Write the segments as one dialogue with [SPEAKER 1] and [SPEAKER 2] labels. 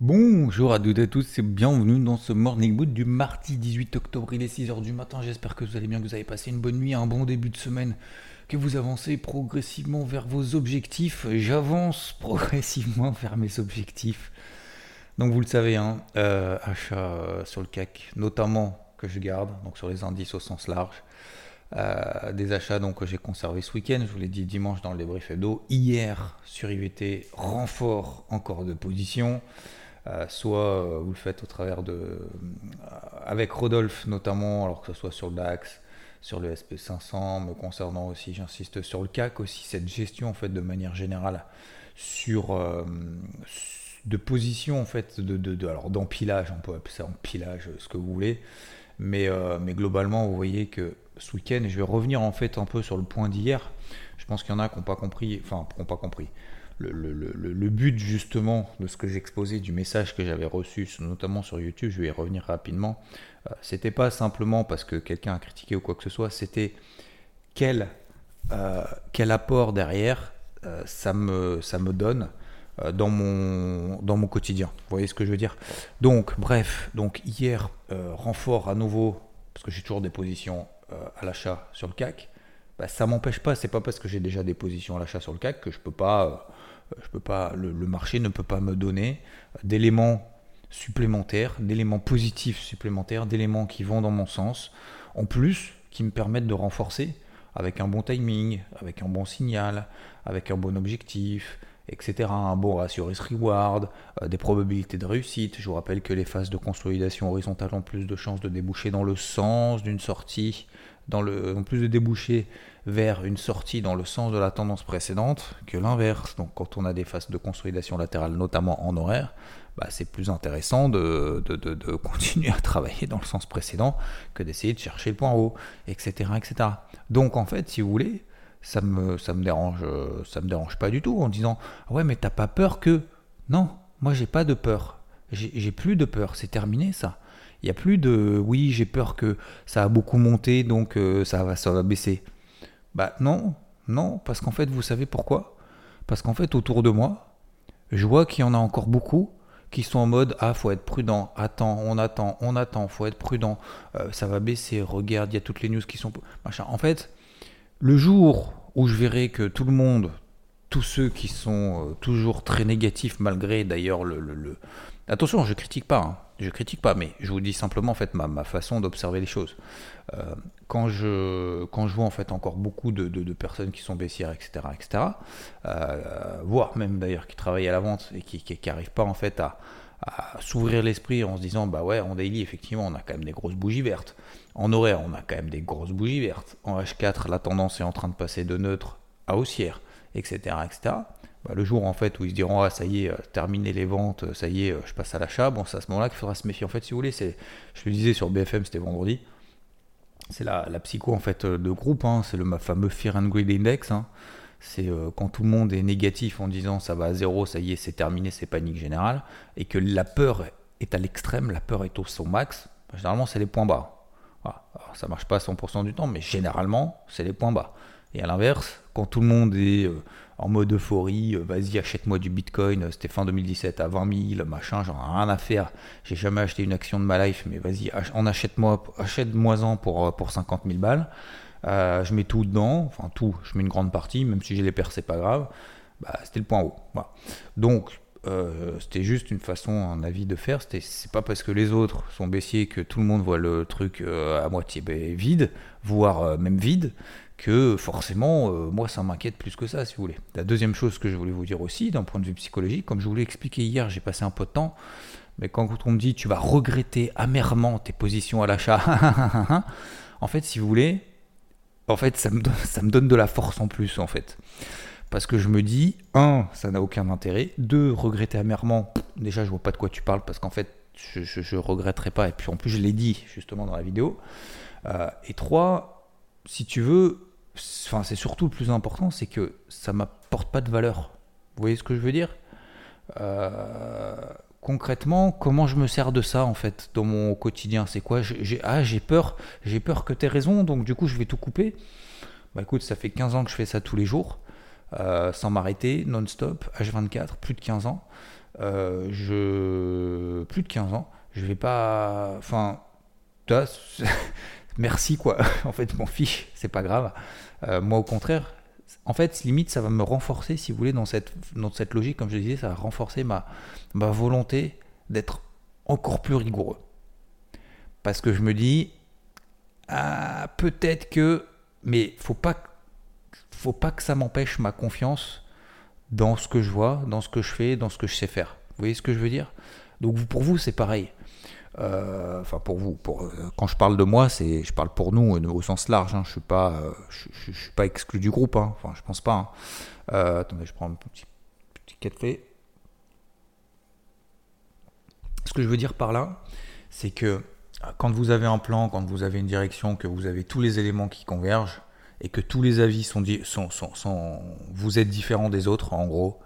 [SPEAKER 1] Bonjour à toutes et à tous et bienvenue dans ce Morning Boot du mardi 18 octobre. Il est 6h du matin, j'espère que vous allez bien, que vous avez passé une bonne nuit, un bon début de semaine, que vous avancez progressivement vers vos objectifs. J'avance progressivement vers mes objectifs. Donc vous le savez, hein, euh, achat euh, sur le CAC, notamment que je garde, donc sur les indices au sens large. Euh, des achats donc, que j'ai conservés ce week-end, je vous l'ai dit dimanche dans le débrief hebdo. Hier sur IVT, renfort encore de position. Soit vous le faites au travers de. avec Rodolphe notamment, alors que ce soit sur le DAX, sur le SP500, me concernant aussi, j'insiste sur le CAC aussi, cette gestion en fait de manière générale sur de position en fait, de, de, alors d'empilage, on peut appeler ça empilage, ce que vous voulez, mais, euh, mais globalement, vous voyez que ce week-end, et je vais revenir en fait un peu sur le point d'hier, je pense qu'il y en a qui n'ont pas compris, enfin, qui n'ont pas compris. Le, le, le, le, but justement de ce que j'exposais, du message que j'avais reçu, notamment sur YouTube, je vais y revenir rapidement, euh, c'était pas simplement parce que quelqu'un a critiqué ou quoi que ce soit, c'était quel, euh, quel apport derrière ça, me, ça me donne euh, dans mon, dans mon quotidien. Vous voyez ce que je veux dire? Donc, bref, donc hier, euh, renfort à nouveau, parce que j'ai toujours des positions euh, à l'achat sur le CAC. Bah, ça m'empêche pas, c'est pas parce que j'ai déjà des positions à l'achat sur le CAC que je peux pas, je peux pas, le, marché ne peut pas me donner d'éléments supplémentaires, d'éléments positifs supplémentaires, d'éléments qui vont dans mon sens, en plus qui me permettent de renforcer avec un bon timing, avec un bon signal, avec un bon objectif, etc. Un bon ratio risk-reward, euh, des probabilités de réussite. Je vous rappelle que les phases de consolidation horizontale ont plus de chances de déboucher dans le sens d'une sortie, dans le, ont plus de déboucher vers une sortie dans le sens de la tendance précédente que l'inverse. Donc quand on a des phases de consolidation latérale, notamment en horaire, bah, c'est plus intéressant de, de, de, continuer à travailler dans le sens précédent que d'essayer de chercher le point haut, etc., etc. Donc en fait, si vous voulez, ça me, ça me dérange, ça me dérange pas du tout en disant ouais mais t'as pas peur que non, moi j'ai pas de peur, j'ai plus de peur, c'est terminé ça. Il y a plus de oui j'ai peur que ça a beaucoup monté donc euh, ça va ça va baisser. Bah non, non parce qu'en fait vous savez pourquoi? Parce qu'en fait autour de moi, je vois qu'il y en a encore beaucoup qui sont en mode ah faut être prudent, attends, on attend, on attend, faut être prudent, euh, ça va baisser, regarde, il y a toutes les news qui sont machin. En fait, le jour où je verrai que tout le monde, tous ceux qui sont euh, toujours très négatifs, malgré d'ailleurs le, Attention, je critique pas, hein. Je critique pas, mais je vous dis simplement en fait ma, façon d'observer les choses. Euh, quand, je, quand je vois en fait encore beaucoup de, personnes qui sont baissières, etc., etc., euh, voire même d'ailleurs qui travaillent à la vente et qui n'arrivent pas en fait à, à s'ouvrir l'esprit en se disant bah ouais en daily effectivement on a quand même des grosses bougies vertes en horaire on a quand même des grosses bougies vertes en H4 la tendance est en train de passer de neutre à haussière etc etc bah, le jour en fait où ils se diront ah ça y est euh, terminé les ventes ça y est euh, je passe à l'achat bon c'est à ce moment là qu'il faudra se méfier en fait si vous voulez c'est je le disais sur BFM c'était vendredi c'est la, la, psycho en fait de groupe hein. c'est le fameux Fear and Greed Index hein c'est euh, quand tout le monde est négatif en disant ça va à zéro, ça y est, c'est terminé, c'est panique générale, et que la peur est à l'extrême, la peur est au son max, bah, généralement c'est les points bas. Voilà. Alors, ça marche pas à 100% du temps, mais généralement c'est les points bas. Et à l'inverse, quand tout le monde est euh, en mode euphorie, euh, vas-y achète-moi du Bitcoin, c'était fin 2017 à 20 000, machin, j'en ai rien à faire, j'ai jamais acheté une action de ma life, mais vas-y, en achète-moi, achète-moi-en pour, pour 50 000 balles. Euh, je mets tout dedans, enfin tout, je mets une grande partie, même si j'ai les perds, c'est pas grave. Bah, c'était le point haut. Donc, euh, c'était juste une façon, un avis de faire. C'est pas parce que les autres sont baissiers que tout le monde voit le truc euh, à moitié vide, voire même vide, que forcément, moi, ça m'inquiète plus que ça, si vous voulez. La deuxième chose que je voulais vous dire aussi, d'un point de vue psychologique, comme je vous l'ai expliqué hier, j'ai passé un peu de temps, mais quand on me dit tu vas regretter amèrement tes positions à l'achat, en fait, si vous voulez, en fait, ça me, donne, de la force en plus, en fait. Parce que je me dis, un, ça n'a aucun intérêt. Deux, regretter amèrement. Déjà, je vois pas de quoi tu parles parce qu'en fait, je, ne regretterai pas. Et puis en plus, je l'ai dit justement dans la vidéo. Euh, et trois, si tu veux, enfin, c'est surtout le plus important, c'est que ça m'apporte pas de valeur. Vous voyez ce que je veux dire? Euh, Concrètement, comment je me sers de ça en fait dans mon quotidien? C'est quoi? J'ai, Ah, j'ai peur, j'ai peur que tu aies raison, donc du coup, je vais tout couper. Bah écoute, ça fait 15 ans que je fais ça tous les jours. Euh, sans m'arrêter, non-stop, H24, plus de 15 ans. Euh, je... Plus de 15 ans. Je vais pas. Enfin, merci quoi. en fait, m'en fiche, c'est pas grave. Euh, moi, au contraire, en fait, limite, ça va me renforcer, si vous voulez, dans cette, dans cette logique, comme je disais, ça va renforcer ma, ma volonté d'être encore plus rigoureux. Parce que je me dis, ah, peut-être que, mais faut pas faut pas que ça m'empêche ma confiance dans ce que je vois, dans ce que je fais, dans ce que je sais faire. Vous voyez ce que je veux dire? Donc pour vous, c'est pareil. Euh, enfin pour vous, euh, quand je parle de moi, c'est, je parle pour nous au sens large. Hein. je suis pas, je, suis pas exclu du groupe. Hein. Enfin, je pense pas. Hein. Euh, attendez, je prends un petit, petit café. Ce que je veux dire par là, c'est que quand vous avez un plan, quand vous avez une direction, que vous avez tous les éléments qui convergent, et que tous les avis sont, vous êtes différent des autres, en gros,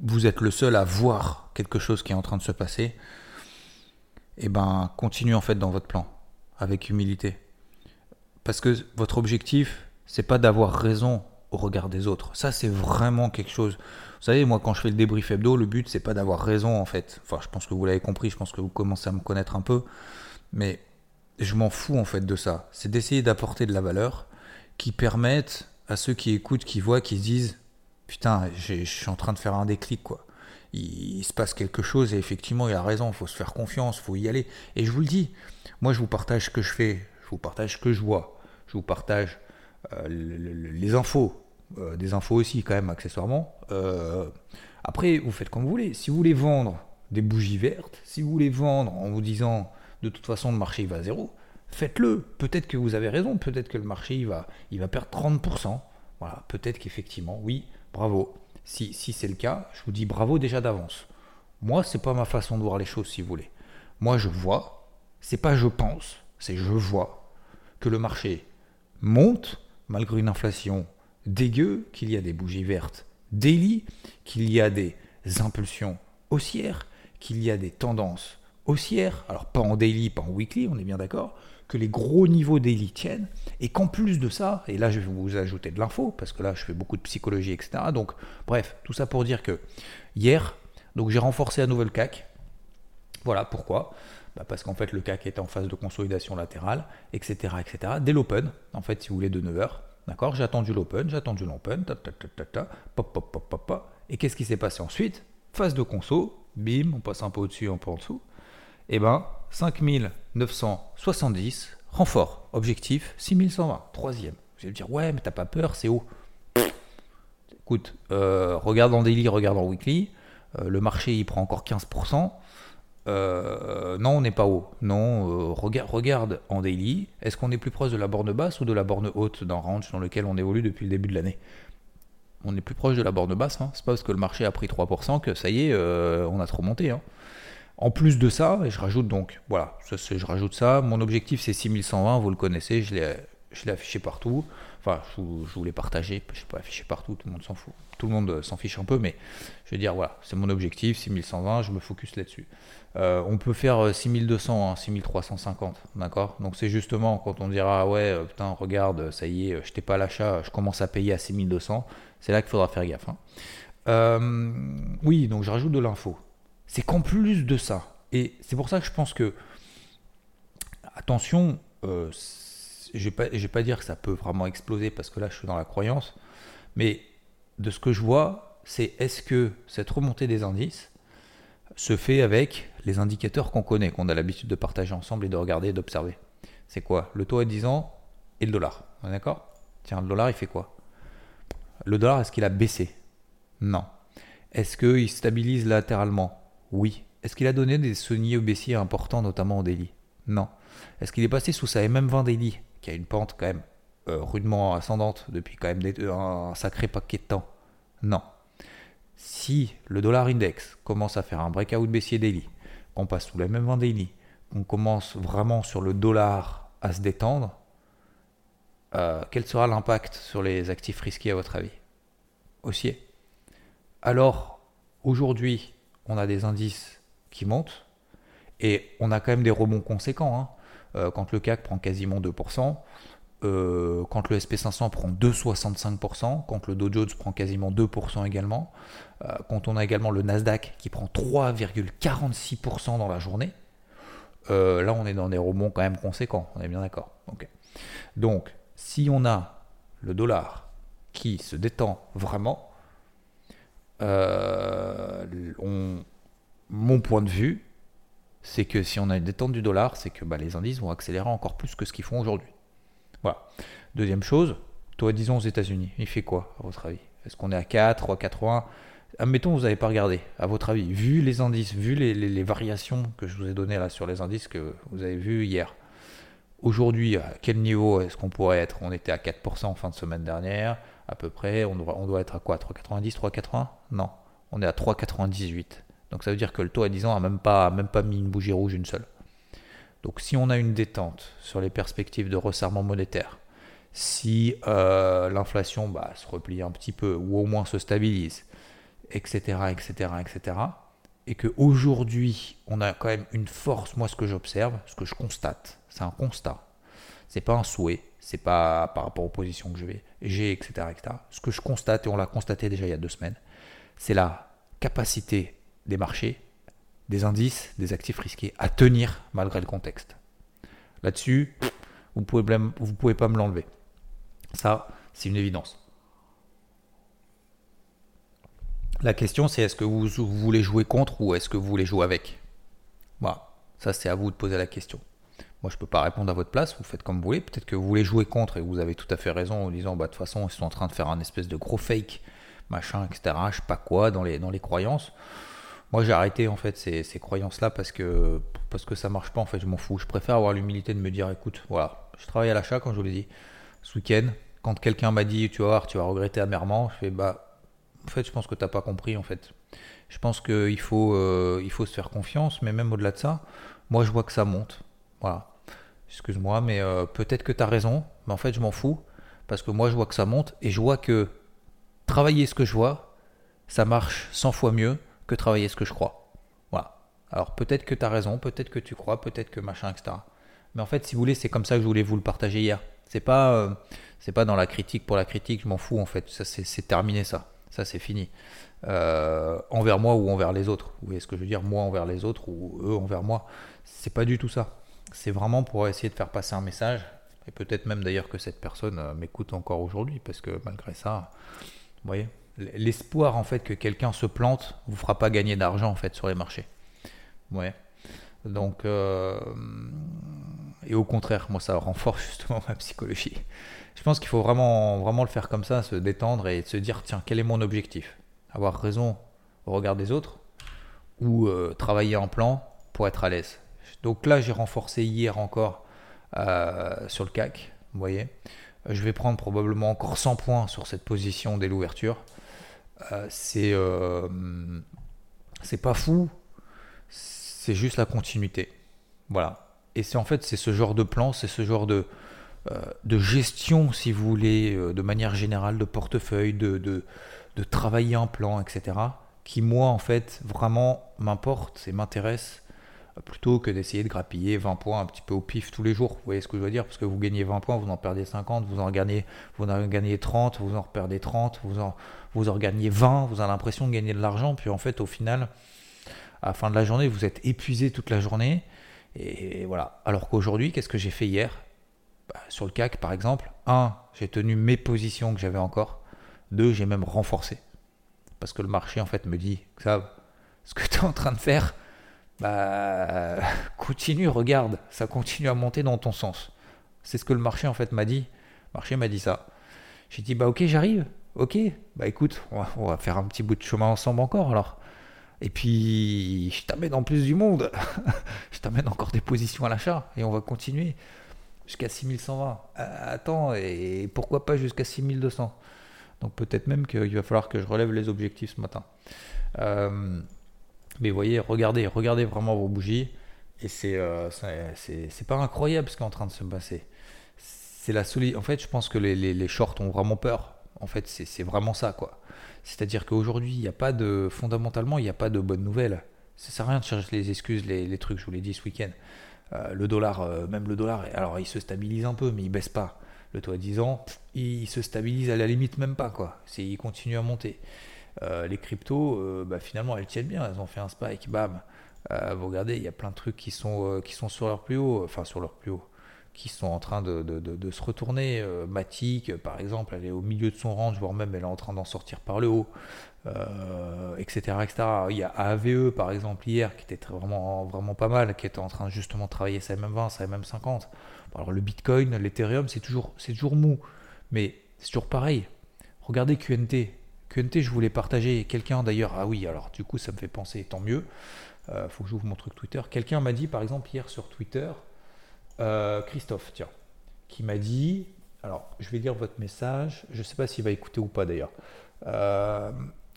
[SPEAKER 1] vous êtes le seul à voir quelque chose qui est en train de se passer, eh ben continuez en fait dans votre plan avec humilité, parce que votre objectif c'est pas d'avoir raison au regard des autres. Ça c'est vraiment quelque chose. Vous savez, moi quand je fais le débrief hebdo, le but c'est pas d'avoir raison en fait. Enfin, je pense que vous l'avez compris, je pense que vous commencez à me connaître un peu, mais je m'en fous en fait de ça. C'est d'essayer d'apporter de la valeur qui permette à ceux qui écoutent, qui voient, qui se disent Putain, je suis en train de faire un déclic quoi. Il, se passe quelque chose et effectivement il a raison, il faut se faire confiance, il faut y aller. Et je vous le dis, moi je vous partage ce que je fais, je vous partage ce que je vois, je vous partage euh, les infos, euh, des infos aussi quand même accessoirement. Euh, après, vous faites comme vous voulez. Si vous voulez vendre des bougies vertes, si vous voulez vendre en vous disant de toute façon le marché va zéro, faites-le. Peut-être que vous avez raison, peut-être que le marché il va, il va perdre 30%. Voilà, peut-être qu'effectivement, oui, bravo. Si, si c'est le cas, je vous dis bravo déjà d'avance. Moi, c'est pas ma façon de voir les choses, si vous voulez. Moi, je vois, c'est pas je pense, c'est je vois que le marché monte malgré une inflation dégueu, qu'il y a des bougies vertes daily, qu'il y a des impulsions haussières, qu'il y a des tendances haussière, alors pas en daily, pas en weekly, on est bien d'accord, que les gros niveaux daily tiennent, et qu'en plus de ça, et là je vais vous ajouter de l'info, parce que là je fais beaucoup de psychologie, etc. Donc bref, tout ça pour dire que hier, donc j'ai renforcé à nouveau le CAC. Voilà pourquoi. Bah, parce qu'en fait le CAC est en phase de consolidation latérale, etc. etc. Dès l'open, en fait si vous voulez de 9h, d'accord, j'ai attendu l'open, j'ai attendu l'open, ta, ta, ta, pop, pop, pop, pop. Et qu'est-ce qui s'est passé ensuite? Phase de conso, bim, on passe un peu au-dessus, un peu en dessous eh ben, 5970, renfort, objectif 6120, troisième. Vous allez me dire, ouais, mais t'as pas peur, c'est haut. Écoute, euh, regarde en daily, regarde en weekly, euh, le marché il prend encore 15%. Euh, non, on n'est pas haut. Non, regarde, en daily. Est-ce qu'on est plus proche de la borne basse ou de la borne haute d'un range dans lequel on évolue depuis le début de l'année? On est plus proche de la borne basse. Hein. C'est pas parce que le marché a pris 3% que ça y est, on a trop monté. Hein. En plus de ça, et je rajoute donc, voilà, je, je rajoute ça, mon objectif c'est 6120, vous le connaissez, je l'ai affiché partout, enfin je, je vous l'ai partagé, je ne sais pas affiché partout, tout le monde s'en fout, tout le monde euh, s'en fiche un peu, mais je veux dire, voilà, c'est mon objectif, 6120, je me focus là-dessus. Euh, on peut faire 6200, 6350, hein, d'accord? Donc c'est justement quand on dira, ouais, euh, putain, regarde, ça y est, je t'ai pas l'achat, je commence à payer à 6200, c'est là qu'il faudra faire gaffe. Hein. oui, donc je rajoute de l'info c'est qu'en plus de ça, et c'est pour ça que je pense que, attention, euh, je ne vais, pas dire que ça peut vraiment exploser parce que là je suis dans la croyance, mais de ce que je vois, c'est est-ce que cette remontée des indices se fait avec les indicateurs qu'on connaît, qu'on a l'habitude de partager ensemble et de regarder et d'observer. C'est quoi? Le taux à 10 ans et le dollar. D'accord? Tiens, le dollar, il fait quoi? Le dollar, est-ce qu'il a baissé? Non. Est-ce qu'il stabilise latéralement? Oui. Est-ce qu'il a donné des sauniers baissiers importants, notamment en daily Non. Est-ce qu'il est passé sous sa MM20 daily, qui a une pente quand même euh, rudement ascendante depuis quand même un sacré paquet de temps? Non. Si le dollar index commence à faire un breakout baissier daily, qu'on passe sous la même 20 daily, qu'on commence vraiment sur le dollar à se détendre, euh, quel sera l'impact sur les actifs risqués à votre avis? Haussier. Alors, aujourd'hui, on a des indices qui montent et on a quand même des rebonds conséquents. Hein. Euh, quand le CAC prend quasiment 2%, euh, quand le SP500 prend 2,65%, quand le Dow Jones prend quasiment 2% également, quand on a également le Nasdaq qui prend 3,46% dans la journée, là on est dans des rebonds quand même conséquents, on est bien d'accord. Donc, si on a le dollar qui se détend vraiment, euh, mon point de vue, c'est que si on a une détente du dollar, c'est que bah, les indices vont accélérer encore plus que ce qu'ils font aujourd'hui. Voilà. Deuxième chose, toi, disons aux États-Unis, il fait quoi, à votre avis? Est-ce qu'on est à 4, 3,80 Admettons, vous n'avez pas regardé, à votre avis, vu les indices, vu les, les, variations que je vous ai données là sur les indices que vous avez vus hier, Aujourd'hui, à quel niveau est-ce qu'on pourrait être? On était à 4% en fin de semaine dernière, à peu près. On doit, on doit être à quoi 3,90 3,80 Non, on est à 3,98. Donc ça veut dire que le taux à 10 ans n'a même pas, même pas mis une bougie rouge une seule. Donc si on a une détente sur les perspectives de resserrement monétaire, si euh, l'inflation bah, se replie un petit peu ou au moins se stabilise, etc., etc., etc., et qu'aujourd'hui, on a quand même une force, moi ce que j'observe, ce que je constate, c'est un constat. C'est pas un souhait, c'est pas par rapport aux positions que j'ai, etc., etc. Ce que je constate, et on l'a constaté déjà il y a deux semaines, c'est la capacité des marchés, des indices, des actifs risqués à tenir malgré le contexte. Là-dessus, vous pouvez, vous pouvez pas me l'enlever. Ça, c'est une évidence. La question, c'est est-ce que vous, voulez jouer contre ou est-ce que vous voulez jouer avec? Voilà, ça c'est à vous de poser la question. Moi, je peux pas répondre à votre place, vous faites comme vous voulez. Peut-être que vous voulez jouer contre et vous avez tout à fait raison en disant, bah, de toute façon, ils sont en train de faire un espèce de gros fake, machin, etc. Je sais pas quoi, dans les, dans les croyances. Moi, j'ai arrêté en fait ces, ces croyances-là parce que, parce que ça marche pas. En fait, je m'en fous. Je préfère avoir l'humilité de me dire, écoute, voilà, je travaille à l'achat, quand je vous l'ai dit, ce week-end. Quand quelqu'un m'a dit, tu vas voir, tu vas regretter amèrement, je fais, bah, en fait, je pense que tu n'as pas compris, en fait. Je pense qu'il faut, euh, faut se faire confiance, mais même au-delà de ça, moi, je vois que ça monte. Voilà. Excuse-moi, mais euh, peut-être que tu as raison, mais en fait, je m'en fous, parce que moi, je vois que ça monte, et je vois que travailler ce que je vois, ça marche 100 fois mieux que travailler ce que je crois. Voilà. Alors, peut-être que tu as raison, peut-être que tu crois, peut-être que machin, etc. Mais en fait, si vous voulez, c'est comme ça que je voulais vous le partager hier. C'est pas, euh, c'est pas dans la critique pour la critique, je m'en fous en fait. Ça, c'est terminé ça. Ça, c'est fini. Euh, envers moi ou envers les autres. Vous voyez ce que je veux dire Moi envers les autres ou eux envers moi. C'est pas du tout ça. C'est vraiment pour essayer de faire passer un message. Et peut-être même d'ailleurs que cette personne euh, m'écoute encore aujourd'hui parce que malgré ça, vous voyez, l'espoir en fait que quelqu'un se plante vous fera pas gagner d'argent en fait sur les marchés. Ouais. Donc, euh, et au contraire, moi ça renforce justement ma psychologie je pense qu'il faut vraiment, vraiment le faire comme ça, se détendre et se dire tiens, quel est mon objectif? Avoir raison au regard des autres ou euh, travailler en plan pour être à l'aise? Donc là, j'ai renforcé hier encore euh, sur le CAC, vous voyez. Je vais prendre probablement encore 100 points sur cette position dès l'ouverture. Euh, c'est pas fou, c'est juste la continuité. Voilà. Et c'est en fait c'est ce genre de plan, c'est ce genre de, euh, gestion, si vous voulez, euh, de manière générale, de portefeuille, de, de, travailler un plan, etc., qui, moi, en fait, vraiment m'importe et m'intéresse euh, plutôt que d'essayer de grappiller 20 points un petit peu au pif tous les jours. Vous voyez ce que je veux dire? Parce que vous gagnez 20 points, vous en perdez 50, vous en gagnez, vous en gagnez 30, vous en perdez 30, vous en, vous en gagnez 20, vous avez l'impression de gagner de l'argent, puis en fait, au final, à la fin de la journée, vous êtes épuisé toute la journée. Et voilà. Alors qu'aujourd'hui, qu'est-ce que j'ai fait hier? Bah, sur le CAC par exemple, un, j'ai tenu mes positions que j'avais encore. Deux, j'ai même renforcé. Parce que le marché en fait me dit, ça, ce que tu es en train de faire, bah continue, regarde, ça continue à monter dans ton sens. C'est ce que le marché en fait m'a dit. Le marché m'a dit ça. J'ai dit bah ok j'arrive, ok, bah écoute, on va, faire un petit bout de chemin ensemble encore alors. Et puis je t'amène en plus du monde, je t'amène encore des positions à l'achat et on va continuer. jusqu'à 6120. attends, et pourquoi pas jusqu'à 6200 Donc peut-être même qu'il va falloir que je relève les objectifs ce matin. Euh, mais voyez, regardez, regardez vraiment vos bougies. Et c'est euh, c'est pas incroyable ce qui est en train de se passer. C'est la solide. En fait, je pense que les, les, shorts ont vraiment peur. En fait, c'est vraiment ça, quoi. C'est-à-dire qu'aujourd'hui, il n'y a pas de. Fondamentalement, il n'y a pas de bonnes nouvelles. Ça sert à rien de chercher les excuses, les, les trucs, je vous l'ai dit ce week-end. Euh, le dollar, euh, même le dollar, alors il se stabilise un peu, mais il baisse pas. Le taux à 10 ans, il se stabilise à la limite même pas, quoi. Il continue à monter. Euh, les cryptos, bah, finalement, elles tiennent bien. Elles ont fait un spike, bam. vous regardez, il y a plein de trucs qui sont, qui sont sur leur plus haut, enfin sur leur plus haut, qui sont en train de, de, se retourner. Matic, par exemple, elle est au milieu de son range, voire même elle est en train d'en sortir par le haut etc., euh, etc. Il y a AVE par exemple hier qui était vraiment, vraiment pas mal, qui était en train justement de travailler sa MM20, sa MM50. Alors le Bitcoin, l'Ethereum, c'est toujours, c'est toujours mou, mais c'est toujours pareil. Regardez QNT. QNT, je voulais partager. Quelqu'un d'ailleurs, ah oui, alors du coup ça me fait penser, tant mieux. Euh, faut que j'ouvre mon truc Twitter. Quelqu'un m'a dit par exemple hier sur Twitter, euh, Christophe, tiens, qui m'a dit, alors je vais lire votre message, je ne sais pas s'il va écouter ou pas d'ailleurs. Euh,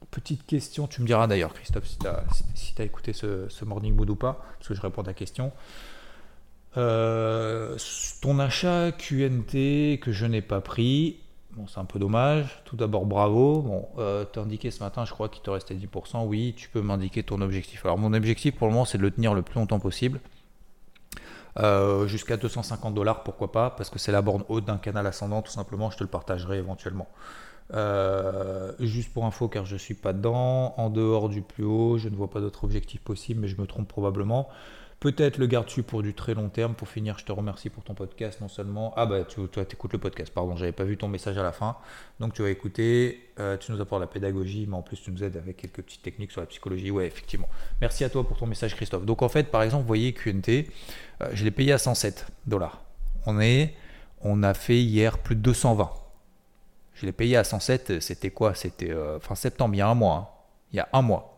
[SPEAKER 1] Petite question, tu me diras d'ailleurs, Christophe, si tu as, écouté ce, Morning Mood ou pas, parce que je réponds à ta question. Ton achat QNT que je n'ai pas pris, bon, c'est un peu dommage. Tout d'abord, bravo. Bon, euh, tu as indiqué ce matin, je crois qu'il te restait 10%. Oui, tu peux m'indiquer ton objectif. Alors, mon objectif pour le moment, c'est de le tenir le plus longtemps possible. Euh, jusqu'à 250 dollars, pourquoi pas, parce que c'est la borne haute d'un canal ascendant, tout simplement. Je te le partagerai éventuellement. Euh, juste pour info, car je ne suis pas dedans, en dehors du plus haut, je ne vois pas d'autre objectif possible, mais je me trompe probablement. Peut-être le garde-tu pour du très long terme. Pour finir, je te remercie pour ton podcast, non seulement. Ah bah, tu, toi, écoutes le podcast, pardon, j'avais pas vu ton message à la fin. Donc, tu vas écouter, euh, tu nous apportes la pédagogie, mais en plus, tu nous aides avec quelques petites techniques sur la psychologie. Ouais, effectivement. Merci à toi pour ton message, Christophe. Donc, en fait, par exemple, vous voyez, QNT, euh, je l'ai payé à 107 dollars. On est, on a fait hier plus de 220. Je l'ai payé à 107, c'était quoi? C'était euh, fin septembre, il y a un mois. Hein. Il y a un mois.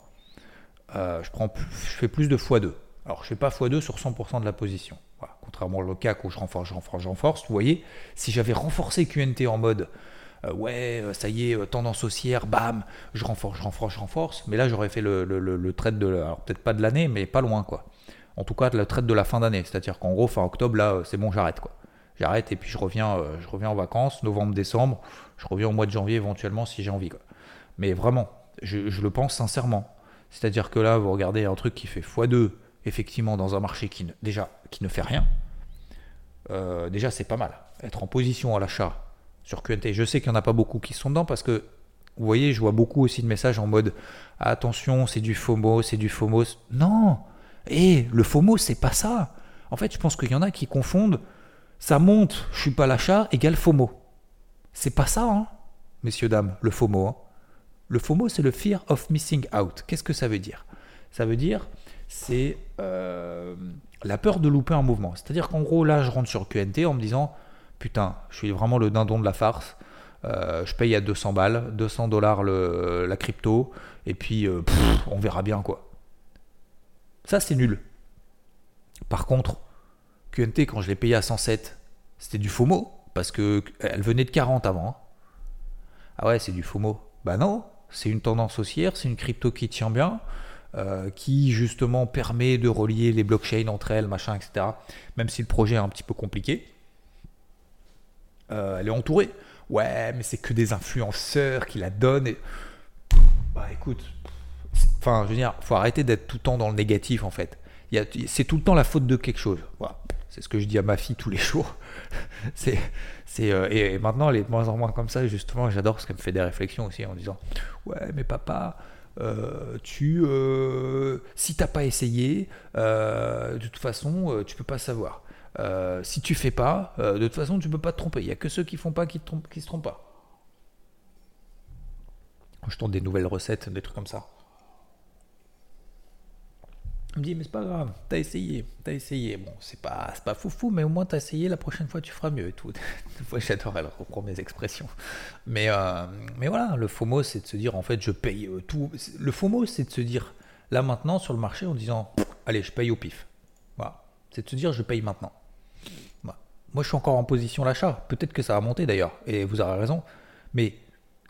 [SPEAKER 1] Je, prends je fais plus de x2. Alors, je ne fais pas x2 sur 100% de la position. Contrairement au CAC où je renforce, je renforce, je renforce. Vous voyez, si j'avais renforcé QNT en mode euh, ouais, ça y est, tendance haussière, bam, je renforce, je renforce, je renforce. Mais là, j'aurais fait le, le, trade de, alors peut-être pas de l'année, mais pas loin, quoi. En tout cas, le trade de la fin d'année. C'est-à-dire qu'en gros, fin octobre, là, c'est bon, j'arrête, quoi j'arrête et puis je reviens, euh, je reviens en vacances, novembre, décembre, je reviens au mois de janvier éventuellement si j'ai envie. Mais vraiment, je, le pense sincèrement. C'est-à-dire que là, vous regardez un truc qui fait x2, effectivement, dans un marché qui ne, déjà, qui ne fait rien. Euh, déjà, c'est pas mal. Être en position à l'achat sur QNT. Je sais qu'il n'y en a pas beaucoup qui sont dedans parce que, vous voyez, je vois beaucoup aussi de messages en mode attention, c'est du FOMO, c'est du FOMO. Non Et eh, le FOMO, c'est pas ça. En fait, je pense qu'il y en a qui confondent ça monte, je suis pas l'achat, égale FOMO. C'est pas ça, hein, messieurs, dames, le FOMO. Hein. Le FOMO, c'est le Fear of Missing Out. Qu'est-ce que ça veut dire? Ça veut dire, c'est euh, la peur de louper un mouvement. C'est-à-dire qu'en gros, là, je rentre sur QNT en me disant, putain, je suis vraiment le dindon de la farce. Euh, je paye à 200 balles, 200 dollars la crypto, et puis euh, on verra bien quoi. Ça, c'est nul. Par contre, QNT, quand je l'ai payé à 107, c'était du FOMO, parce qu'elle venait de 40 avant. Hein. Ah ouais, c'est du FOMO. Bah non, c'est une tendance haussière, c'est une crypto qui tient bien, euh, qui justement permet de relier les blockchains entre elles, machin, etc. Même si le projet est un petit peu compliqué. Euh, elle est entourée. Ouais, mais c'est que des influenceurs qui la donnent. Bah écoute, enfin, je veux dire, faut arrêter d'être tout le temps dans le négatif en fait. C'est tout le temps la faute de quelque chose. Voilà. C'est ce que je dis à ma fille tous les jours. c'est, c'est, euh, et, maintenant, elle est de moins en moins comme ça. justement, j'adore parce qu'elle me fait des réflexions aussi en disant Ouais, mais papa, euh, tu, euh, si t'as pas essayé, de toute façon, tu peux pas savoir. si tu fais pas, de toute façon, tu peux pas te tromper. Il y a que ceux qui font pas qui, qui se trompent pas. Je tente des nouvelles recettes, des trucs comme ça. Il me dit, mais c'est pas grave, t'as essayé, t'as essayé. Bon, c'est pas, pas foufou, mais au moins t'as essayé, la prochaine fois tu feras mieux et tout. Des fois, j'adore, elle reprend mes expressions. Mais, euh, mais voilà, le FOMO, c'est de se dire, en fait, je paye euh, tout. Le FOMO, c'est de se dire, là maintenant, sur le marché, en disant, allez, je paye au pif. Voilà. C'est de se dire, je paye maintenant. moi je suis encore en position l'achat. Peut-être que ça va monter d'ailleurs, et vous aurez raison. Mais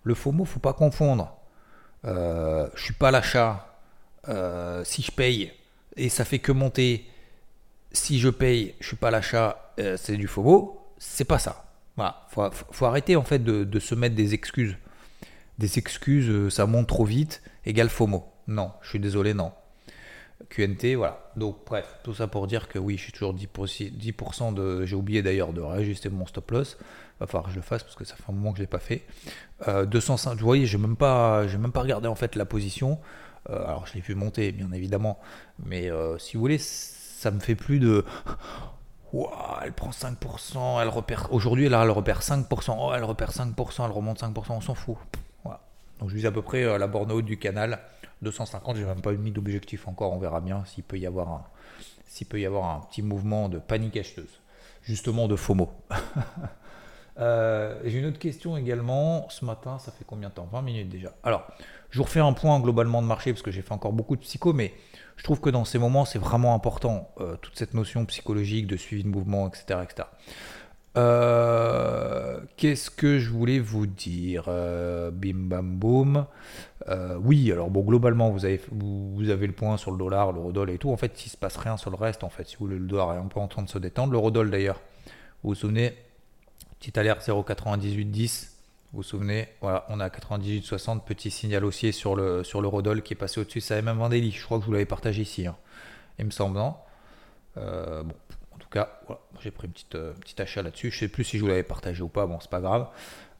[SPEAKER 1] le FOMO, faut pas confondre. Euh, je suis pas l'achat. Euh, si je paye et ça fait que monter, si je paye, je suis pas l'achat, euh, c'est du FOMO. C'est pas ça. Voilà, faut, arrêter en fait de, se mettre des excuses. Des excuses, euh, ça monte trop vite, égale FOMO. Non, je suis désolé, non. QNT, voilà. Donc, bref, tout ça pour dire que oui, je suis toujours 10%, 10% de. J'ai oublié d'ailleurs de réajuster mon stop loss. Va falloir que je le fasse parce que ça fait un moment que je ne pas fait. Euh, 205, vous voyez, je n'ai même, pas, même pas regardé en fait la position. Euh, alors, je l'ai vu monter, bien évidemment. Mais euh, si vous voulez, ça me fait plus de. Wow, elle prend 5%, elle repère. Aujourd'hui, là, elle repère 5%. Oh, elle repère 5%, elle remonte 5%, on s'en fout. Voilà. Donc, je vise à peu près euh, la borne haute du canal. 250, j'ai même pas mis d'objectif encore, on verra bien s'il peut y avoir un, s'il peut y avoir un petit mouvement de panique acheteuse, justement de FOMO. euh, j'ai une autre question également, ce matin, ça fait combien de temps? 20 minutes déjà. Alors, je vous refais un point globalement de marché, parce que j'ai fait encore beaucoup de psycho, mais je trouve que dans ces moments, c'est vraiment important, euh, toute cette notion psychologique de suivi de mouvement, etc. etc. Euh, Qu'est-ce que je voulais vous dire euh, Bim bam boum. Oui, alors bon, globalement, vous avez, vous, avez le point sur le dollar, l'eurodoll et tout. En fait, il se passe rien sur le reste. En fait, si vous voulez, le dollar est un peu en train de se détendre. L'eurodoll d'ailleurs, vous vous souvenez, petite alerte 0,9810. Vous vous souvenez, voilà, on a 98,60, petit signal haussier sur le sur l'eurodoll qui est passé au-dessus. Ça avait même un délit. Je crois que je vous l'avais partagé ici, hein, il me semble. Non? Euh, bon, en tout cas, voilà, j'ai pris une petite, euh, petit achat là-dessus. Je ne sais plus si je vous l'avais partagé ou pas, bon, c'est pas grave.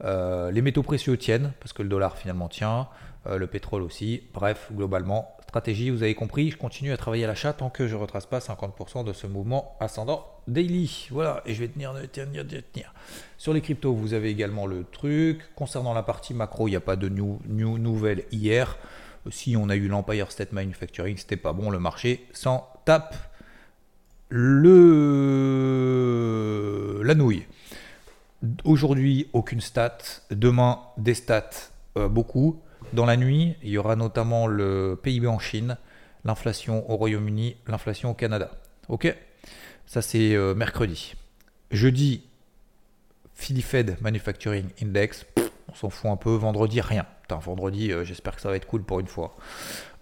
[SPEAKER 1] Euh, les métaux précieux tiennent, parce que le dollar finalement tient, le pétrole aussi. Bref, globalement, stratégie, vous avez compris, je continue à travailler à l'achat tant que je ne retrace pas 50% de ce mouvement ascendant daily. Voilà, et je vais tenir, tenir, tenir. Sur les cryptos, vous avez également le truc. Concernant la partie macro, il n'y a pas de new, new, nouvelles hier. Si on a eu l'Empire State Manufacturing, c'était pas bon, le marché s'en tape le la nouille. Aujourd'hui, aucune stat. Demain, des stats, euh, beaucoup. Dans la nuit, il y aura notamment le PIB en Chine, l'inflation au Royaume-Uni, l'inflation au Canada. Ok? Ça, c'est euh, mercredi. Jeudi, Philly Fed Manufacturing Index. On s'en fout un peu. Vendredi, rien. Putain, vendredi, euh, j'espère que ça va être cool pour une fois.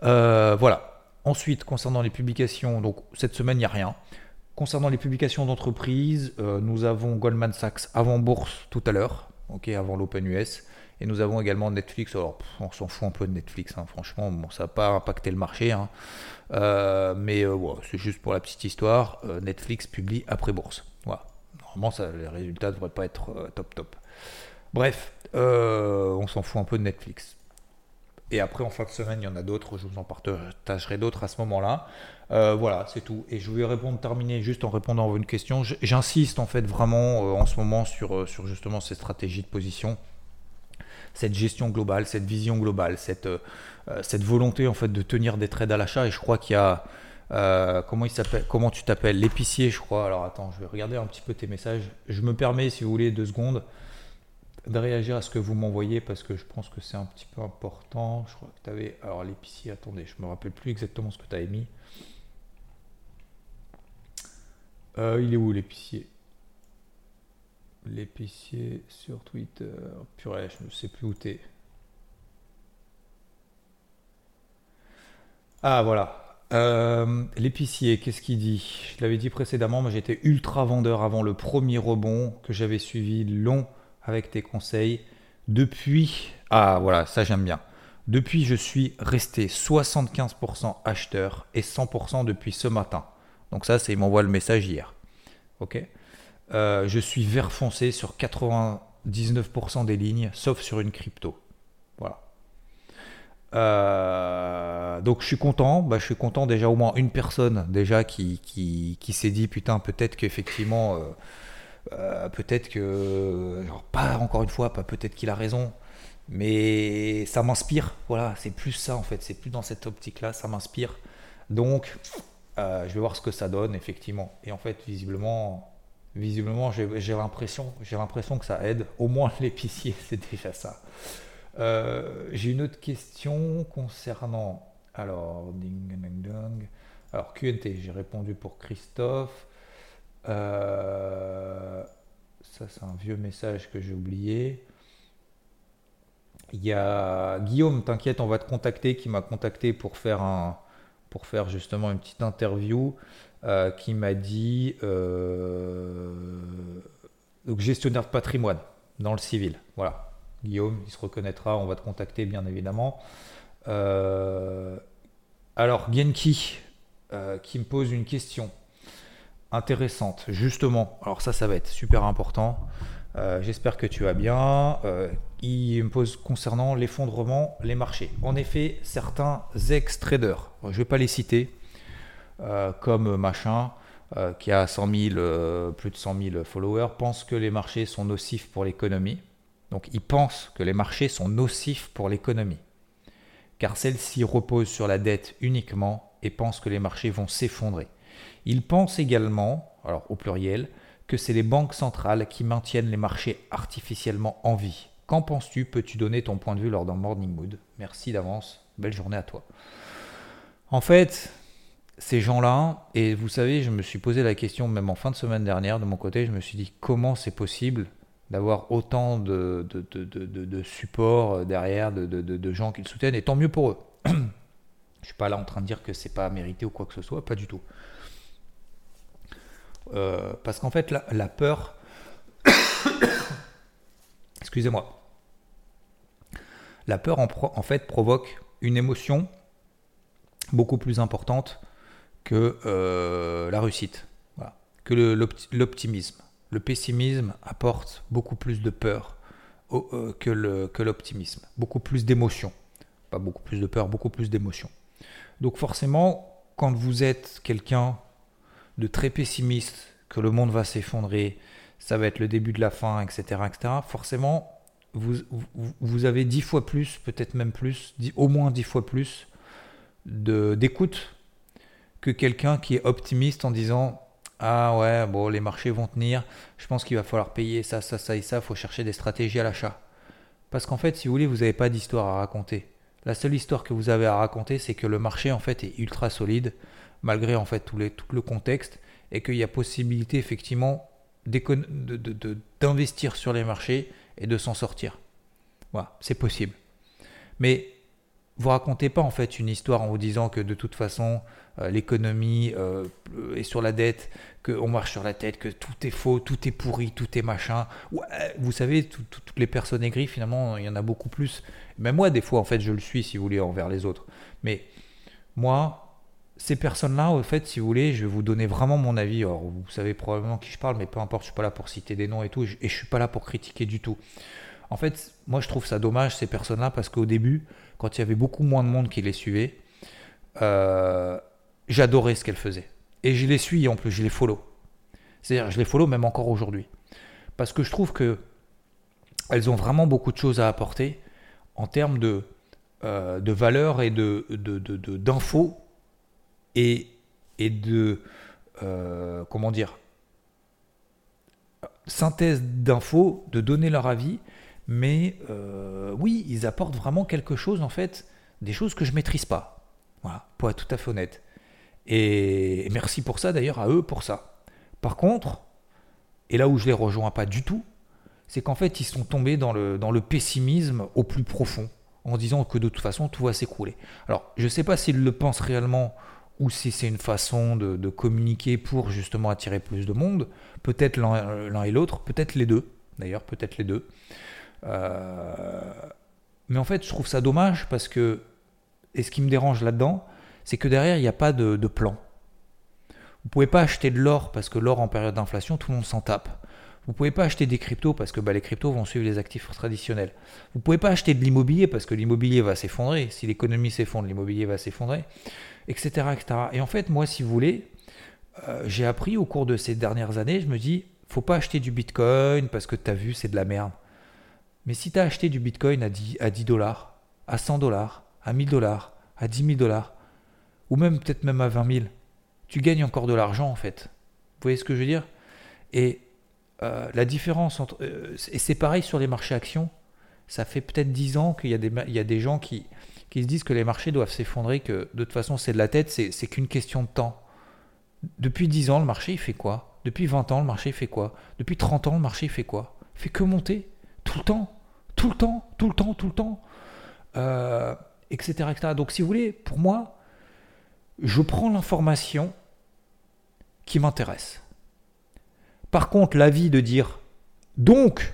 [SPEAKER 1] voilà. Ensuite, concernant les publications, donc cette semaine, il n'y a rien. Concernant les publications d'entreprises, euh, nous avons Goldman Sachs avant bourse tout à l'heure, avant l'Open US. Et nous avons également Netflix. Alors, on s'en fout un peu de Netflix, hein, franchement, bon, ça n'a pas impacté le marché. Hein. Euh, mais euh, c'est juste pour la petite histoire. Euh, Netflix publie après bourse. Voilà. Normalement, les résultats ne devraient pas être top top. Bref, on s'en fout un peu de Netflix. Et après, en fin de semaine, il y en a d'autres. Je vous en partagerai d'autres à ce moment-là. Voilà, c'est tout. Et je vais répondre, terminer juste en répondant à une question. J'insiste en fait vraiment en ce moment sur, sur justement ces stratégies de position, cette gestion globale, cette vision globale, cette, euh, cette volonté en fait de tenir des trades à l'achat. Et je crois qu'il y a euh, comment il s'appelle Comment tu t'appelles? L'épicier, je crois. Alors attends, je vais regarder un petit peu tes messages. Je me permets, si vous voulez, deux secondes de réagir à ce que vous m'envoyez parce que je pense que c'est un petit peu important. Je crois que tu avais. Alors, l'épicier, attendez, je me rappelle plus exactement ce que tu avais mis. Euh, il est où l'épicier? L'épicier sur Twitter. Purée, je ne sais plus où t'es. Ah, voilà. Euh, l'épicier, qu'est-ce qu'il dit? Je l'avais dit précédemment, mais j'étais ultra vendeur avant le premier rebond que j'avais suivi long avec tes conseils. Depuis, ah voilà, ça j'aime bien. Depuis, je suis resté 75% acheteur et 100% depuis ce matin. Donc ça, c'est il m'envoie le message hier. Ok? Euh, je suis vert foncé sur 99% des lignes, sauf sur une crypto. Voilà. Euh, donc je suis content. Bah, je suis content déjà au moins une personne déjà qui, qui, qui s'est dit putain peut-être qu'effectivement euh, peut-être que, pas encore une fois, pas peut-être qu'il a raison, mais ça m'inspire. Voilà, c'est plus ça en fait, c'est plus dans cette optique-là, ça m'inspire. Donc, je vais voir ce que ça donne effectivement. Et en fait, visiblement, visiblement, j'ai l'impression, j'ai l'impression que ça aide. Au moins l'épicier, c'est déjà ça. Euh, j'ai une autre question concernant. Alors, ding, ding. Alors, QNT, j'ai répondu pour Christophe. Euh, ça, c'est un vieux message que j'ai oublié. Il y a Guillaume, t'inquiète, on va te contacter, qui m'a contacté pour faire, un, pour faire justement une petite interview, euh, qui m'a dit euh, donc gestionnaire de patrimoine dans le civil. Voilà, Guillaume, il se reconnaîtra, on va te contacter bien évidemment. Euh, alors, Genki, qui me pose une question intéressante, justement. Alors ça, ça va être super important. J'espère que tu vas bien. Il me pose concernant l'effondrement, les marchés. En effet, certains ex-traders, je ne vais pas les citer, euh, comme machin, qui a 100 plus de 100 000 followers, pensent que les marchés sont nocifs pour l'économie. Donc ils pensent que les marchés sont nocifs pour l'économie. Car celle-ci repose sur la dette uniquement et pensent que les marchés vont s'effondrer. Ils pensent également, alors au pluriel, que c'est les banques centrales qui maintiennent les marchés artificiellement en vie. Qu'en penses-tu? Peux-tu donner ton point de vue lors d'un morning mood? Merci d'avance. Belle journée à toi. En fait, ces gens-là, et vous savez, je me suis posé la question même en fin de semaine dernière de mon côté, je me suis dit comment c'est possible d'avoir autant de, de, de, support derrière, de, gens qui le soutiennent, et tant mieux pour eux. je ne suis pas là en train de dire que c'est pas mérité ou quoi que ce soit, pas du tout. Euh, parce qu'en fait, la, peur, excusez-moi, la peur en, fait provoque une émotion beaucoup plus importante que euh, la réussite, que l'optimisme. Le, pessimisme apporte beaucoup plus de peur euh, que l'optimisme, beaucoup plus d'émotion. Pas beaucoup plus de peur, beaucoup plus d'émotion. Donc forcément, quand vous êtes quelqu'un de très pessimiste, que le monde va s'effondrer, ça va être le début de la fin, etc., etc., forcément, vous, vous avez dix fois plus, peut-être même plus, au moins dix fois plus d'écoute que quelqu'un qui est optimiste en disant ah ouais, bon, les marchés vont tenir, je pense qu'il va falloir payer ça, ça, ça et ça, faut chercher des stratégies à l'achat. Parce qu'en fait, si vous voulez, vous n'avez pas d'histoire à raconter. La seule histoire que vous avez à raconter, c'est que le marché en fait est ultra solide, malgré en fait tout, tout le contexte, et qu'il y a possibilité effectivement d'investir sur les marchés et de s'en sortir. Voilà, c'est possible. Mais vous racontez pas en fait une histoire en vous disant que de toute façon l'économie euh, est sur la dette, qu'on marche sur la tête, que tout est faux, tout est pourri, tout est machin. vous savez, toutes les personnes aigries, finalement, il y en a beaucoup plus. Même moi, des fois, en fait, je le suis, si vous voulez, envers les autres. Mais moi, ces personnes-là, en fait, si vous voulez, je vais vous donner vraiment mon avis. Alors, vous savez probablement qui je parle, mais peu importe, je suis pas là pour citer des noms et tout, et je suis pas là pour critiquer du tout. En fait, moi, je trouve ça dommage ces personnes-là parce qu'au début, quand il y avait beaucoup moins de monde qui les suivait, euh, j'adorais ce qu'elles faisaient. Et je les suis en plus, je les follow. C'est-à-dire, je les follow même encore aujourd'hui. Parce que je trouve que elles ont vraiment beaucoup de choses à apporter en termes de, euh, de valeur et de, d'infos et, et de, euh, comment dire, synthèse d'infos, de donner leur avis, mais euh, oui, ils apportent vraiment quelque chose, en fait, des choses que je maîtrise pas. Voilà, pour être tout à fait honnête. Et merci pour ça, d'ailleurs, à eux pour ça. Par contre, et là où je les rejoins pas du tout, c'est qu'en fait, ils sont tombés dans le, pessimisme au plus profond, en disant que de toute façon, tout va s'écrouler. Alors, je ne sais pas s'ils le pensent réellement ou si c'est une façon de, communiquer pour justement attirer plus de monde, peut-être l'un et l'autre, peut-être les deux, d'ailleurs, peut-être les deux. Euh, mais en fait, je trouve ça dommage parce que, et ce qui me dérange là-dedans, c'est que derrière, il n'y a pas de, plan. Vous pouvez pas acheter de l'or parce que l'or en période d'inflation, tout le monde s'en tape. Vous pouvez pas acheter des cryptos parce que bah, les cryptos vont suivre les actifs traditionnels. Vous pouvez pas acheter de l'immobilier parce que l'immobilier va s'effondrer. Si l'économie s'effondre, l'immobilier va s'effondrer etc., Et en fait, moi, si vous voulez, euh, j'ai appris au cours de ces dernières années, je me dis, faut pas acheter du Bitcoin parce que tu as vu, c'est de la merde. Mais si tu as acheté du Bitcoin à 10, à 10 dollars, à 100 dollars, à 1000 dollars, à 10 000 dollars, ou même peut-être même à 20 000, tu gagnes encore de l'argent en fait. Vous voyez ce que je veux dire? Et euh, la différence entre... Euh, et c'est pareil sur les marchés actions. Ça fait peut-être 10 ans qu'il y, y, a des gens qui, qui se disent que les marchés doivent s'effondrer, que de toute façon c'est de la tête, c'est qu'une question de temps. Depuis 10 ans, le marché il fait quoi? Depuis 20 ans, le marché fait quoi? Depuis 30 ans, le marché fait quoi? Fait que monter tout le temps, tout le temps, tout le temps, tout le temps, euh, etc., etc. Donc si vous voulez, pour moi, je prends l'information qui m'intéresse. Par contre, l'avis de dire donc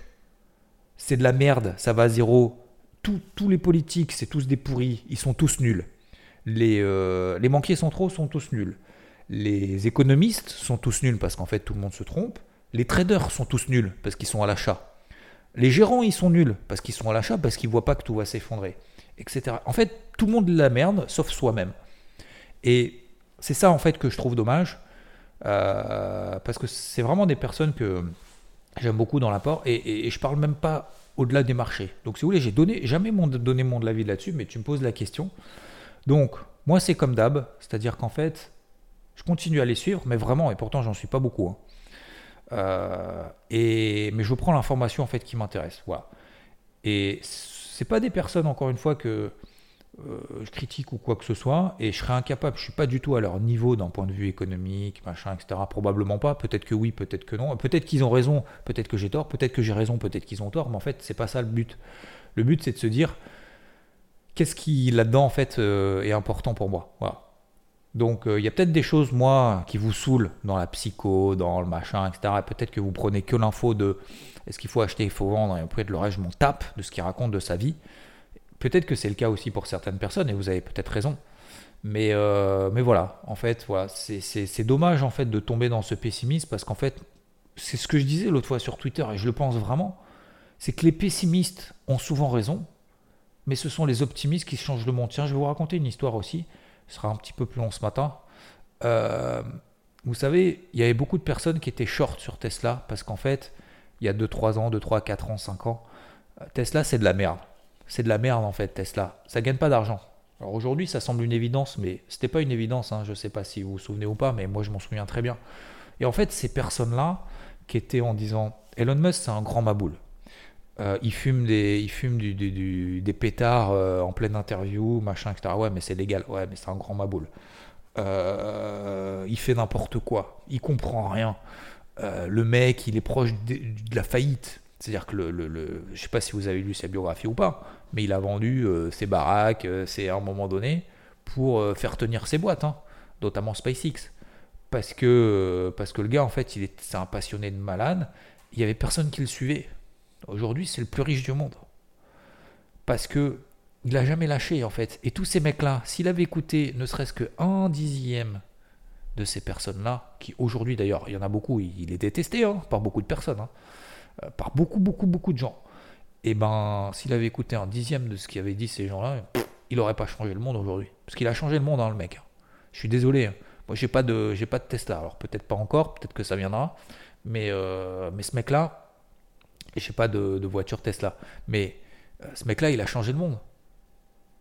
[SPEAKER 1] c'est de la merde, ça va à zéro, tous les politiques, c'est tous des pourris, ils sont tous nuls. Les, euh, les banquiers centraux sont tous nuls. Les économistes sont tous nuls parce qu'en fait tout le monde se trompe. Les traders sont tous nuls parce qu'ils sont à l'achat. Les gérants, ils sont nuls parce qu'ils sont à l'achat, parce qu'ils voient pas que tout va s'effondrer, etc. En fait, tout le monde de la merde, sauf soi-même. Et c'est ça, en fait, que je trouve dommage, euh, parce que c'est vraiment des personnes que j'aime beaucoup dans l'apport, et, et, et, je parle même pas au-delà des marchés. Donc, si vous voulez, j'ai donné, jamais mon, donné mon avis là-dessus, mais tu me poses la question. Donc, moi, c'est comme d'hab, c'est-à-dire qu'en fait, je continue à les suivre, mais vraiment, et pourtant, j'en suis pas beaucoup. Hein. Euh, et, mais je prends l'information en fait qui m'intéresse. Voilà. Et c'est pas des personnes, encore une fois, que euh, critique ou quoi que ce soit, et je serais incapable, je suis pas du tout à leur niveau d'un point de vue économique, machin, etc. Probablement pas. Peut-être que oui, peut-être que non. Peut-être qu'ils ont raison, peut-être que j'ai tort, peut-être que j'ai raison, peut-être qu'ils ont tort, mais en fait, c'est pas ça le but. Le but, c'est de se dire qu'est-ce qui là-dedans en fait euh, est important pour moi? Voilà. Donc euh, il y a peut-être des choses, moi, qui vous saoulent dans la psycho, dans le machin, etc. Peut-être que vous prenez que l'info de est-ce qu'il faut acheter, il faut vendre, et après le reste, je m'en tape de ce qu'il raconte de sa vie. Peut-être que c'est le cas aussi pour certaines personnes, et vous avez peut-être raison. Mais, euh, mais voilà, en fait, voilà, c'est dommage en fait de tomber dans ce pessimisme parce qu'en fait, c'est ce que je disais l'autre fois sur Twitter, et je le pense vraiment, c'est que les pessimistes ont souvent raison, mais ce sont les optimistes qui changent le monde. Tiens, je vais vous raconter une histoire aussi ce sera un petit peu plus long ce matin. Euh, vous savez, il y avait beaucoup de personnes qui étaient short sur Tesla parce qu'en fait, il y a 2-3 ans, 2, 3, 4 ans, 5 ans, euh, Tesla c'est de la merde. C'est de la merde en fait, Tesla. Ça gagne pas d'argent. Alors aujourd'hui, ça semble une évidence, mais c'était pas une évidence. Hein. Je sais pas si vous vous souvenez ou pas, mais moi je m'en souviens très bien. Et en fait, ces personnes-là qui étaient en disant Elon Musk, c'est un grand maboule. Euh, il fume des, il fume du, des pétards euh, en pleine interview, machin, etc. Ouais, mais c'est légal. Ouais, mais c'est un grand maboule. Euh, il fait n'importe quoi. Il comprend rien. le mec, il est proche de, la faillite. C'est-à-dire que le, le, je sais pas si vous avez lu sa biographie ou pas, mais il a vendu ses baraques, c'est à un moment donné pour faire tenir ses boîtes, hein, notamment SpaceX, parce que parce que le gars en fait, il est, un passionné de malade. Il y avait personne qui le suivait Aujourd'hui, c'est le plus riche du monde. Parce que il n'a jamais lâché, en fait. Et tous ces mecs-là, s'il avait écouté ne serait-ce que un dixième de ces personnes-là, qui aujourd'hui, d'ailleurs, il y en a beaucoup, il est détesté hein, par beaucoup de personnes, hein, euh, par beaucoup, beaucoup, beaucoup de gens. Et eh ben, s'il avait écouté un dixième de ce qu'avaient dit ces gens-là, il n'aurait pas changé le monde aujourd'hui. Parce qu'il a changé le monde, hein, le mec. Je suis désolé. Moi, j'ai pas de, j'ai pas de Tesla. Alors peut-être pas encore, peut-être que ça viendra. Mais, euh, mais ce mec-là, sais pas de, voiture Tesla. Mais euh, ce mec-là, il a changé le monde.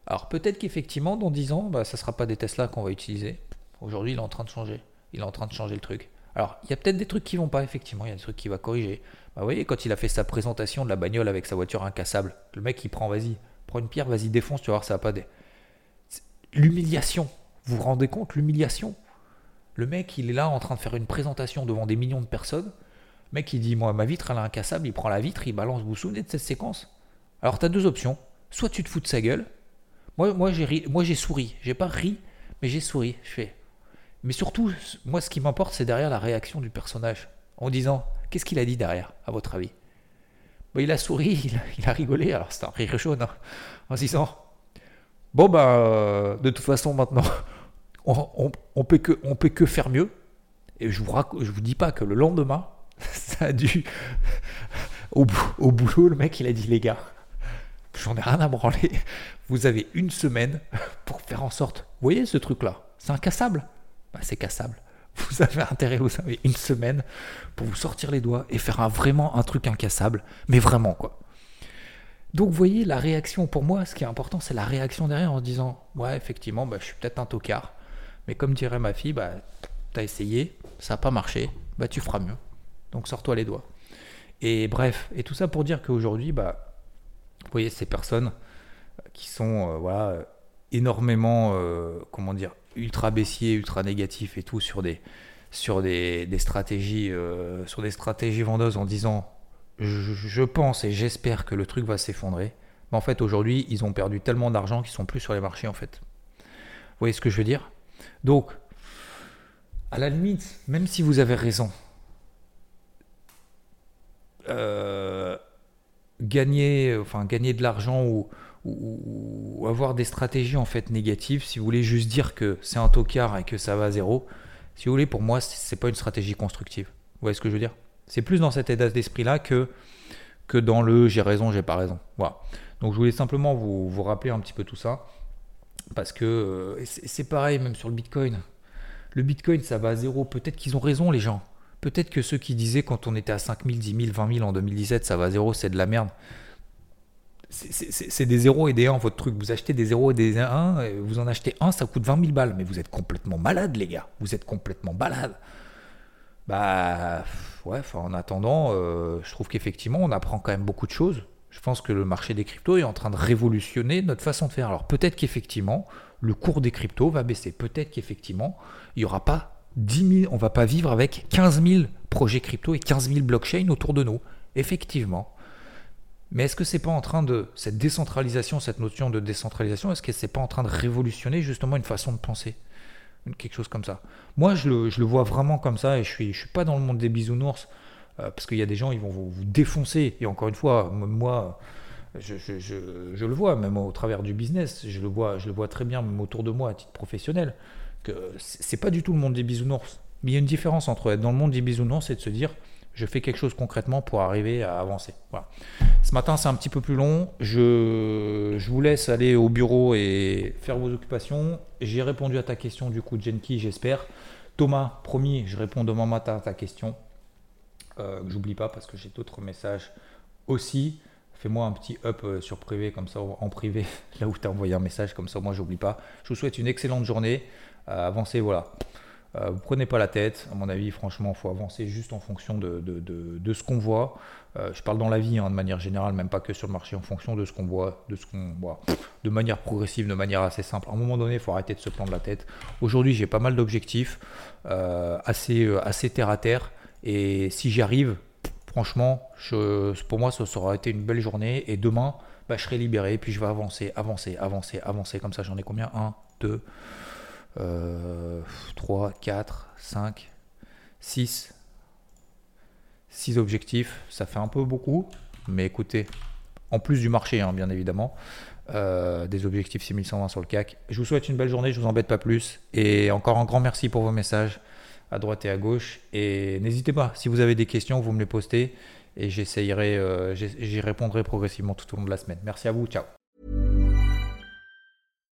[SPEAKER 1] Alors peut-être qu'effectivement, dans 10 ans, bah, ça ne sera pas des Tesla qu'on va utiliser. Aujourd'hui, il est en train de changer. Il est en train de changer le truc. Alors, il y a peut-être des trucs qui vont pas, effectivement, il y a des trucs qui va corriger. Bah, vous voyez, quand il a fait sa présentation de la bagnole avec sa voiture incassable, le mec, il prend, vas-y, prends une pierre, vas-y, défonce, tu vas voir, ça va pas des. L'humiliation. Vous vous rendez compte, l'humiliation? Le mec, il est là en train de faire une présentation devant des millions de personnes mec, il dit Moi, ma vitre, elle est incassable. Il prend la vitre, il balance. Vous vous souvenez de cette séquence? Alors, tu as deux options. Soit tu te fous de sa gueule. Moi, moi j'ai souri. J'ai pas ri, mais j'ai souri. Je fais. Mais surtout, moi, ce qui m'importe, c'est derrière la réaction du personnage. En disant Qu'est-ce qu'il a dit derrière, à votre avis? Il a souri, il a, rigolé. Alors, c'est un rire jaune. Hein, en disant Bon, ben, de toute façon, maintenant, on, on, peut que, on peut que faire mieux. Et je vous, je vous dis pas que le lendemain, ça a dû. Au, boulot, le mec, il a dit les gars, j'en ai rien à branler. Vous avez une semaine pour faire en sorte. Vous voyez ce truc-là? C'est incassable bah, C'est cassable. Vous avez intérêt, vous avez une semaine pour vous sortir les doigts et faire un, vraiment un truc incassable. Mais vraiment, quoi. Donc, vous voyez, la réaction, pour moi, ce qui est important, c'est la réaction derrière en se disant Ouais, effectivement, bah, je suis peut-être un tocard. Mais comme dirait ma fille, bah, t'as essayé, ça n'a pas marché, bah, tu feras mieux. Donc sors-toi les doigts. Et bref, et tout ça pour dire qu'aujourd'hui, bah, vous voyez ces personnes qui sont euh, voilà, énormément, euh, comment dire, ultra baissiers, ultra négatifs et tout sur des, stratégies, sur des stratégies vendeuses en disant je, pense et j'espère que le truc va s'effondrer. Mais en fait, aujourd'hui, ils ont perdu tellement d'argent qu'ils sont plus sur les marchés en fait. Vous voyez ce que je veux dire? Donc, à la limite, même si vous avez raison, euh, gagner, enfin, gagner de l'argent ou, ou, avoir des stratégies en fait négatives, si vous voulez juste dire que c'est un tocard et que ça va à zéro, si vous voulez, pour moi, c'est pas une stratégie constructive. Vous voyez ce que je veux dire? C'est plus dans cet état d'esprit-là que, que dans le j'ai raison, j'ai pas raison. Voilà. Donc je voulais simplement vous, vous rappeler un petit peu tout ça. Parce que euh, c'est pareil même sur le Bitcoin. Le Bitcoin, ça va à zéro. Peut-être qu'ils ont raison, les gens. Peut-être que ceux qui disaient quand on était à 5 000, 10 000, 20 000 en 2017, ça va à zéro, c'est de la merde. C'est des zéros et des 1 votre truc. Vous achetez des zéros et des 1, vous en achetez un, ça coûte 20 000 balles. Mais vous êtes complètement malade, les gars. Vous êtes complètement malade. Bah, ouais, en attendant, euh, je trouve qu'effectivement, on apprend quand même beaucoup de choses. Je pense que le marché des cryptos est en train de révolutionner notre façon de faire. Alors peut-être qu'effectivement, le cours des cryptos va baisser. Peut-être qu'effectivement, il n'y aura pas 10 000, on va pas vivre avec 15 000 projets crypto et 15 000 blockchains autour de nous. Effectivement. Mais est-ce que c'est pas en train de cette décentralisation, cette notion de décentralisation, est-ce que c'est pas en train de révolutionner justement une façon de penser? Quelque chose comme ça. Moi, je le, vois vraiment comme ça et je suis, suis pas dans le monde des bisounours. Euh, parce qu'il y a des gens, ils vont vous, défoncer. Et encore une fois, moi, je, le vois, même au travers du business, je le vois, je le vois très bien, même autour de moi, à titre professionnel, que c'est pas du tout le monde des bisounours. Mais il y a une différence entre être dans le monde des bisounours et de se dire, je fais quelque chose concrètement pour arriver à avancer. Ce matin, c'est un petit peu plus long. Je, je, vous laisse aller au bureau et faire vos occupations. J'ai répondu à ta question du coup, Genki, j'espère. Thomas, promis, je réponds demain matin à ta question. Euh, j'oublie pas parce que j'ai d'autres messages aussi. Fais-moi un petit up euh, sur privé, comme ça, en privé, là où tu as envoyé un message, comme ça, moi, j'oublie pas. Je vous souhaite une excellente journée. Euh, avancez, voilà. Euh, vous prenez pas la tête, à mon avis, franchement, il faut avancer juste en fonction de, de, de, ce qu'on voit. je parle dans la vie, hein, de manière générale, même pas que sur le marché, en fonction de ce qu'on voit, de ce qu'on voit, de manière progressive, de manière assez simple. À un moment donné, il faut arrêter de se prendre la tête. Aujourd'hui, j'ai pas mal d'objectifs, assez, assez terre à terre. Et si j'y arrive, franchement, pour moi, ça aura été une belle journée. Et demain, bah, je serai libéré. Puis je vais avancer, avancer, avancer, avancer. Comme ça, j'en ai combien? 1, 2, 3, 4, 5, 6. 6 objectifs. Ça fait un peu beaucoup. Mais écoutez, en plus du marché, hein, bien évidemment. Euh, des objectifs 6120 sur le CAC. Je vous souhaite une belle journée, je vous embête pas plus. Et encore un grand merci pour vos messages à droite et à gauche. Et n'hésitez pas, si vous avez des questions, vous me les postez et j'essayerai, euh, j'y répondrai progressivement tout au long de la semaine. Merci à vous, ciao.